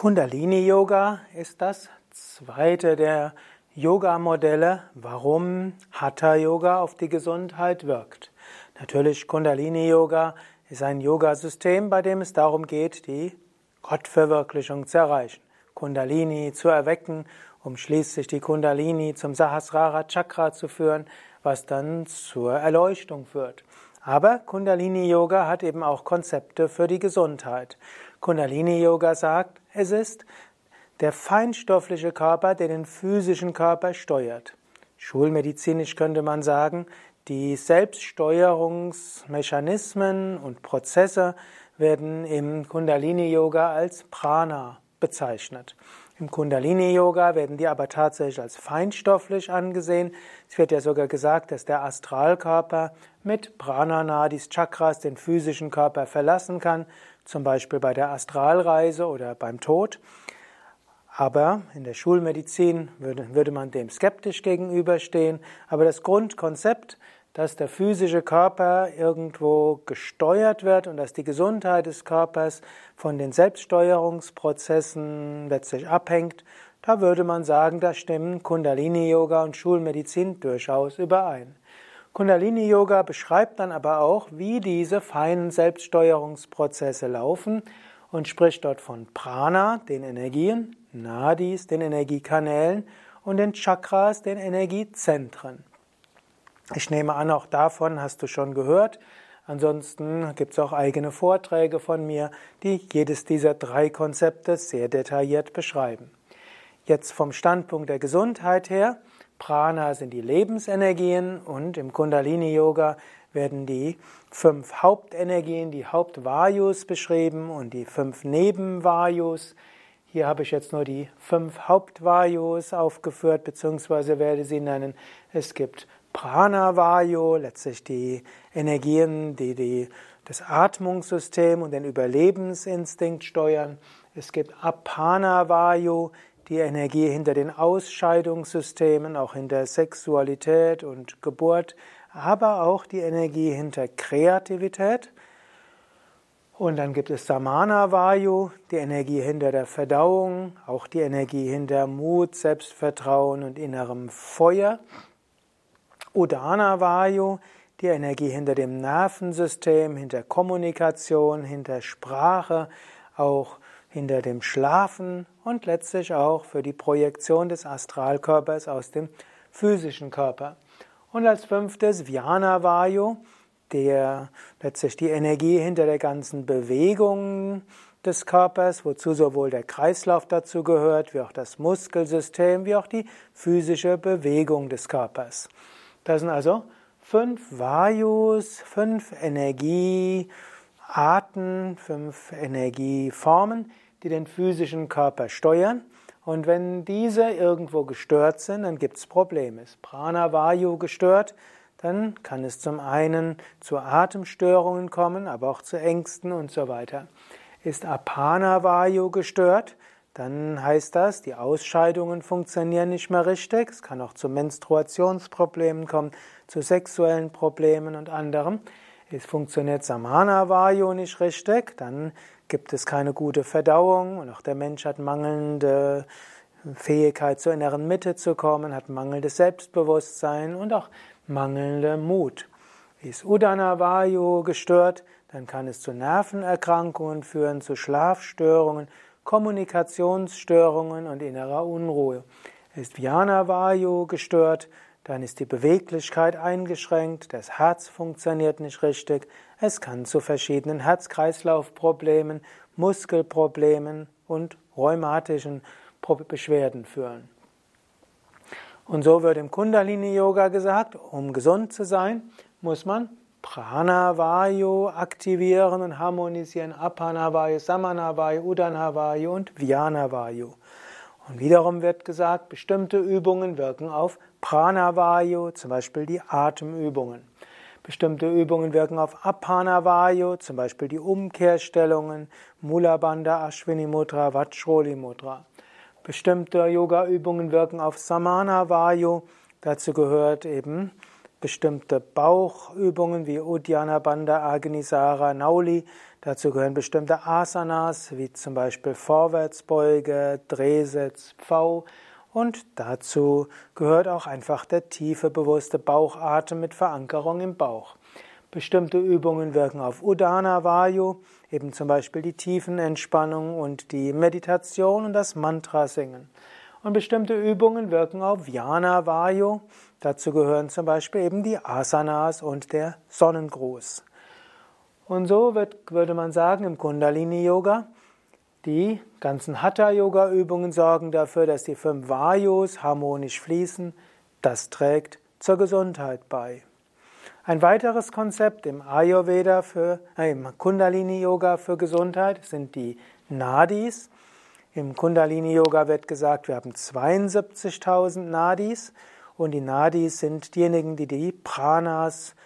Kundalini Yoga ist das zweite der Yoga-Modelle, warum Hatha Yoga auf die Gesundheit wirkt. Natürlich Kundalini Yoga ist ein Yoga-System, bei dem es darum geht, die Gottverwirklichung zu erreichen. Kundalini zu erwecken, um schließlich die Kundalini zum Sahasrara Chakra zu führen, was dann zur Erleuchtung führt. Aber Kundalini Yoga hat eben auch Konzepte für die Gesundheit. Kundalini Yoga sagt, es ist der feinstoffliche Körper, der den physischen Körper steuert. Schulmedizinisch könnte man sagen, die Selbststeuerungsmechanismen und Prozesse werden im Kundalini Yoga als Prana bezeichnet. Im Kundalini Yoga werden die aber tatsächlich als feinstofflich angesehen. Es wird ja sogar gesagt, dass der Astralkörper mit Prana Nadis Chakras den physischen Körper verlassen kann, zum Beispiel bei der Astralreise oder beim Tod. Aber in der Schulmedizin würde, würde man dem skeptisch gegenüberstehen. Aber das Grundkonzept dass der physische Körper irgendwo gesteuert wird und dass die Gesundheit des Körpers von den Selbststeuerungsprozessen letztlich abhängt, da würde man sagen, da stimmen Kundalini-Yoga und Schulmedizin durchaus überein. Kundalini-Yoga beschreibt dann aber auch, wie diese feinen Selbststeuerungsprozesse laufen und spricht dort von Prana, den Energien, Nadis, den Energiekanälen und den Chakras, den Energiezentren. Ich nehme an, auch davon hast du schon gehört. Ansonsten gibt es auch eigene Vorträge von mir, die jedes dieser drei Konzepte sehr detailliert beschreiben. Jetzt vom Standpunkt der Gesundheit her, Prana sind die Lebensenergien und im Kundalini Yoga werden die fünf Hauptenergien, die Hauptvayus beschrieben und die fünf Nebenvayus. Hier habe ich jetzt nur die fünf Hauptvayus aufgeführt, beziehungsweise werde sie nennen. Es gibt Pranavayu, letztlich die Energien, die, die das Atmungssystem und den Überlebensinstinkt steuern. Es gibt Apanavayu, die Energie hinter den Ausscheidungssystemen, auch hinter Sexualität und Geburt, aber auch die Energie hinter Kreativität. Und dann gibt es Samana Vayu, die Energie hinter der Verdauung, auch die Energie hinter Mut, Selbstvertrauen und innerem Feuer. Udana Vayu, die Energie hinter dem Nervensystem, hinter Kommunikation, hinter Sprache, auch hinter dem Schlafen und letztlich auch für die Projektion des Astralkörpers aus dem physischen Körper. Und als fünftes Vyana Vayu, der letztlich die Energie hinter der ganzen Bewegung des Körpers, wozu sowohl der Kreislauf dazu gehört, wie auch das Muskelsystem, wie auch die physische Bewegung des Körpers. Das sind also fünf Vayus, fünf Energiearten, fünf Energieformen, die den physischen Körper steuern. Und wenn diese irgendwo gestört sind, dann gibt es Probleme. Ist Prana Vayu gestört, dann kann es zum einen zu Atemstörungen kommen, aber auch zu Ängsten und so weiter. Ist Apana Vayu gestört, dann heißt das, die Ausscheidungen funktionieren nicht mehr richtig. Es kann auch zu Menstruationsproblemen kommen, zu sexuellen Problemen und anderem. Es funktioniert Samana Vayu nicht richtig, dann gibt es keine gute Verdauung und auch der Mensch hat mangelnde Fähigkeit zur inneren Mitte zu kommen, hat mangelndes Selbstbewusstsein und auch mangelnde Mut. Ist Udana Vayu gestört, dann kann es zu Nervenerkrankungen führen, zu Schlafstörungen Kommunikationsstörungen und innerer Unruhe. Ist Vyana Vayu gestört, dann ist die Beweglichkeit eingeschränkt, das Herz funktioniert nicht richtig, es kann zu verschiedenen Herz-Kreislauf-Problemen, Muskelproblemen und rheumatischen Beschwerden führen. Und so wird im Kundalini-Yoga gesagt, um gesund zu sein, muss man Pranavayu aktivieren und harmonisieren, Apanavayu, Samanavayu, Udanavayu und Vyanavayu. Und wiederum wird gesagt, bestimmte Übungen wirken auf Pranavayu, zum Beispiel die Atemübungen. Bestimmte Übungen wirken auf Apanavayu, zum Beispiel die Umkehrstellungen, Mula Bandha, Ashwini Mudra, Vajroli Mudra. Bestimmte Yoga-Übungen wirken auf Samana Vayu, dazu gehört eben bestimmte Bauchübungen wie Uddiyana Bandha, Agnisara, Nauli. Dazu gehören bestimmte Asanas, wie zum Beispiel Vorwärtsbeuge, Drehsitz, Pfau. Und dazu gehört auch einfach der tiefe, bewusste Bauchatem mit Verankerung im Bauch. Bestimmte Übungen wirken auf Udana Vayu, eben zum Beispiel die Tiefenentspannung und die Meditation und das Mantra singen. Und bestimmte Übungen wirken auf Jnana Vayu. Dazu gehören zum Beispiel eben die Asanas und der Sonnengruß. Und so wird, würde man sagen, im Kundalini Yoga, die ganzen Hatha Yoga Übungen sorgen dafür, dass die fünf Vayus harmonisch fließen. Das trägt zur Gesundheit bei. Ein weiteres Konzept im Ayurveda für, äh, im Kundalini Yoga für Gesundheit sind die Nadis. Im Kundalini Yoga wird gesagt, wir haben 72.000 Nadis und die Nadis sind diejenigen, die die Pranas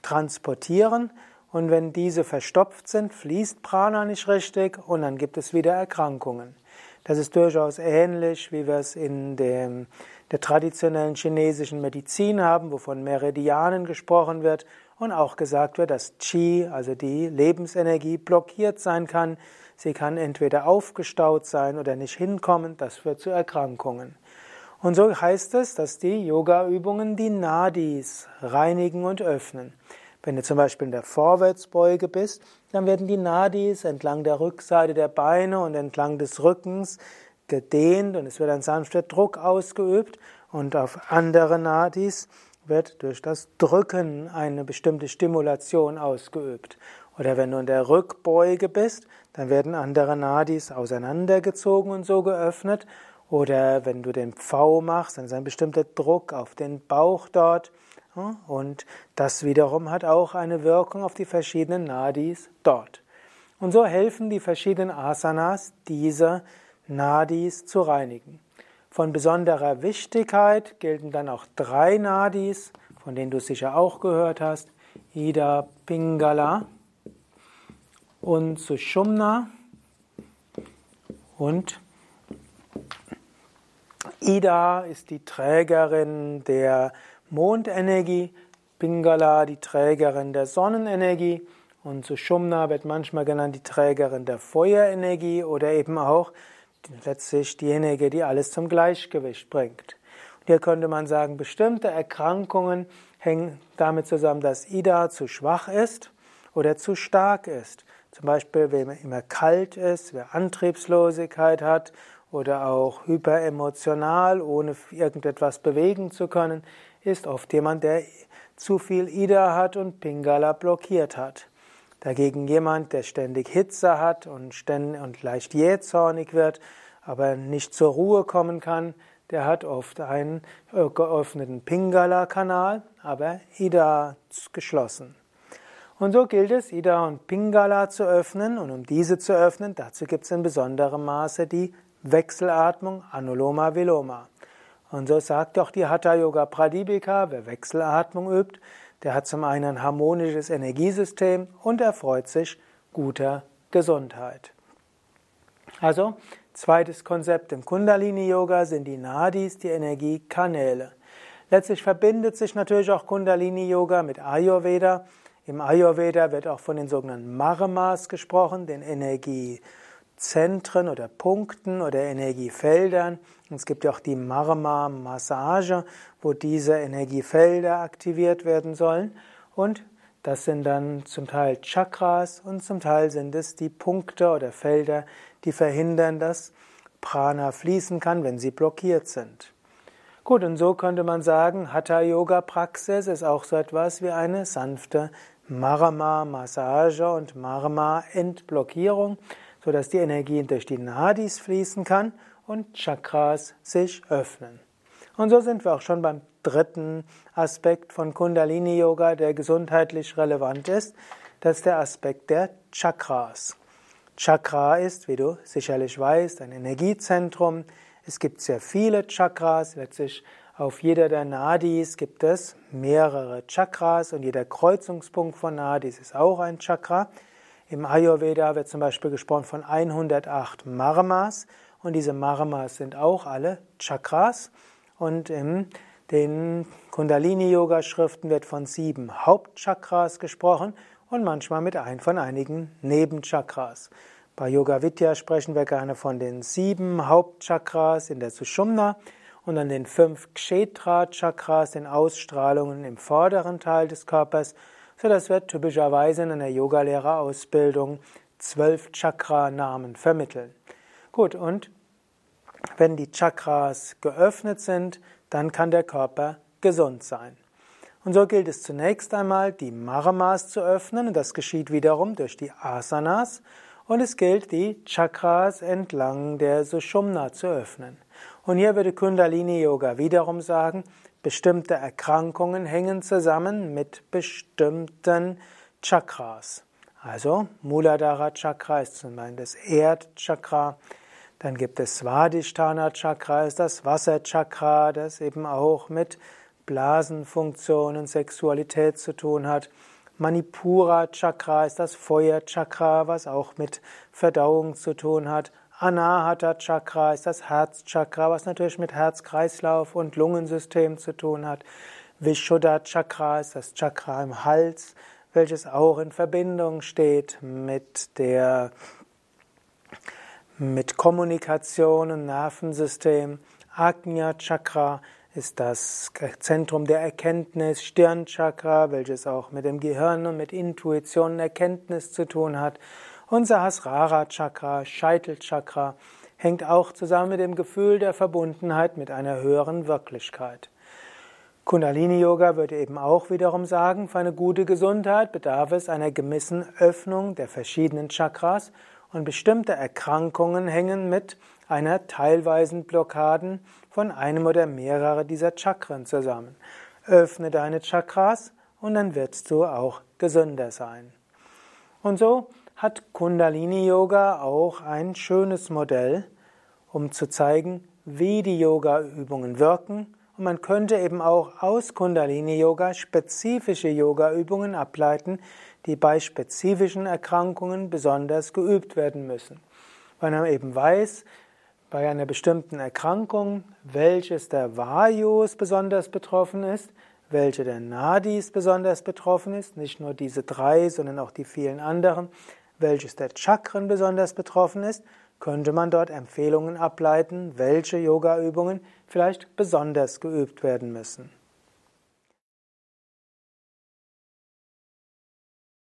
transportieren. Und wenn diese verstopft sind, fließt Prana nicht richtig und dann gibt es wieder Erkrankungen. Das ist durchaus ähnlich, wie wir es in dem, der traditionellen chinesischen Medizin haben, wovon Meridianen gesprochen wird und auch gesagt wird, dass Qi, also die Lebensenergie, blockiert sein kann Sie kann entweder aufgestaut sein oder nicht hinkommen. Das führt zu Erkrankungen. Und so heißt es, dass die Yoga-Übungen die Nadis reinigen und öffnen. Wenn du zum Beispiel in der Vorwärtsbeuge bist, dann werden die Nadis entlang der Rückseite der Beine und entlang des Rückens gedehnt und es wird ein sanfter Druck ausgeübt und auf andere Nadis wird durch das Drücken eine bestimmte Stimulation ausgeübt. Oder wenn du in der Rückbeuge bist, dann werden andere Nadis auseinandergezogen und so geöffnet. Oder wenn du den Pfau machst, dann ist ein bestimmter Druck auf den Bauch dort. Und das wiederum hat auch eine Wirkung auf die verschiedenen Nadis dort. Und so helfen die verschiedenen Asanas, diese Nadis zu reinigen. Von besonderer Wichtigkeit gelten dann auch drei Nadis, von denen du sicher auch gehört hast. Ida Pingala, und Sushumna und Ida ist die Trägerin der Mondenergie, Pingala die Trägerin der Sonnenenergie und Sushumna wird manchmal genannt die Trägerin der Feuerenergie oder eben auch letztlich diejenige, die alles zum Gleichgewicht bringt. Und hier könnte man sagen, bestimmte Erkrankungen hängen damit zusammen, dass Ida zu schwach ist oder zu stark ist. Zum Beispiel, man immer kalt ist, wer Antriebslosigkeit hat oder auch hyperemotional, ohne irgendetwas bewegen zu können, ist oft jemand, der zu viel Ida hat und Pingala blockiert hat. Dagegen jemand, der ständig Hitze hat und, ständig und leicht jähzornig wird, aber nicht zur Ruhe kommen kann, der hat oft einen geöffneten Pingala-Kanal, aber Ida geschlossen. Und so gilt es, Ida und Pingala zu öffnen. Und um diese zu öffnen, dazu gibt es in besonderem Maße die Wechselatmung Anuloma Viloma. Und so sagt auch die Hatha Yoga Pradipika, wer Wechselatmung übt, der hat zum einen ein harmonisches Energiesystem und erfreut sich guter Gesundheit. Also, zweites Konzept im Kundalini Yoga sind die Nadis, die Energiekanäle. Letztlich verbindet sich natürlich auch Kundalini Yoga mit Ayurveda. Im Ayurveda wird auch von den sogenannten Marmas gesprochen, den Energiezentren oder Punkten oder Energiefeldern. Und es gibt ja auch die Marma-Massage, wo diese Energiefelder aktiviert werden sollen. Und das sind dann zum Teil Chakras und zum Teil sind es die Punkte oder Felder, die verhindern, dass Prana fließen kann, wenn sie blockiert sind. Gut, und so könnte man sagen, Hatha-Yoga-Praxis ist auch so etwas wie eine sanfte Marama-Massage und Marama-Entblockierung, sodass die Energie durch die Nadis fließen kann und Chakras sich öffnen. Und so sind wir auch schon beim dritten Aspekt von Kundalini Yoga, der gesundheitlich relevant ist. Das ist der Aspekt der Chakras. Chakra ist, wie du sicherlich weißt, ein Energiezentrum. Es gibt sehr viele Chakras, letztlich auf jeder der Nadis gibt es mehrere Chakras und jeder Kreuzungspunkt von Nadis ist auch ein Chakra. Im Ayurveda wird zum Beispiel gesprochen von 108 Marmas und diese Marmas sind auch alle Chakras. Und im Den Kundalini-Yoga-Schriften wird von sieben Hauptchakras gesprochen und manchmal mit ein von einigen Nebenchakras. Bei Yoga Vidya sprechen wir gerne von den sieben Hauptchakras in der Sushumna und an den fünf Kshetra-Chakras, den Ausstrahlungen im vorderen Teil des Körpers, so dass wir typischerweise in einer Yogalehrerausbildung zwölf Chakra-Namen vermitteln. Gut, und wenn die Chakras geöffnet sind, dann kann der Körper gesund sein. Und so gilt es zunächst einmal, die Maramas zu öffnen, und das geschieht wiederum durch die Asanas, und es gilt, die Chakras entlang der Sushumna zu öffnen. Und hier würde Kundalini Yoga wiederum sagen, bestimmte Erkrankungen hängen zusammen mit bestimmten Chakras. Also Muladhara Chakra ist zum Beispiel das Erdchakra, dann gibt es Svadhisthana Chakra, ist das Wasserchakra, das eben auch mit Blasenfunktionen, Sexualität zu tun hat. Manipura Chakra ist das Feuerchakra, was auch mit Verdauung zu tun hat. Anahata Chakra ist das Herzchakra, was natürlich mit Herz-Kreislauf und Lungensystem zu tun hat. Vishuddha Chakra ist das Chakra im Hals, welches auch in Verbindung steht mit der mit Kommunikation und Nervensystem. Agnya Chakra ist das Zentrum der Erkenntnis, Stirnchakra, welches auch mit dem Gehirn und mit Intuition und Erkenntnis zu tun hat. Und Sahasrara Chakra, Scheitelchakra, hängt auch zusammen mit dem Gefühl der Verbundenheit mit einer höheren Wirklichkeit. Kundalini Yoga würde eben auch wiederum sagen, für eine gute Gesundheit bedarf es einer gewissen Öffnung der verschiedenen Chakras und bestimmte Erkrankungen hängen mit einer teilweisen Blockaden von einem oder mehrere dieser Chakren zusammen. Öffne deine Chakras und dann wirst du auch gesünder sein. Und so hat Kundalini Yoga auch ein schönes Modell, um zu zeigen, wie die Yoga-Übungen wirken. Und man könnte eben auch aus Kundalini Yoga spezifische Yoga-Übungen ableiten, die bei spezifischen Erkrankungen besonders geübt werden müssen. Weil man eben weiß, bei einer bestimmten Erkrankung, welches der Vayus besonders betroffen ist, welche der Nadis besonders betroffen ist, nicht nur diese drei, sondern auch die vielen anderen, welches der Chakren besonders betroffen ist, könnte man dort Empfehlungen ableiten, welche Yoga-Übungen vielleicht besonders geübt werden müssen.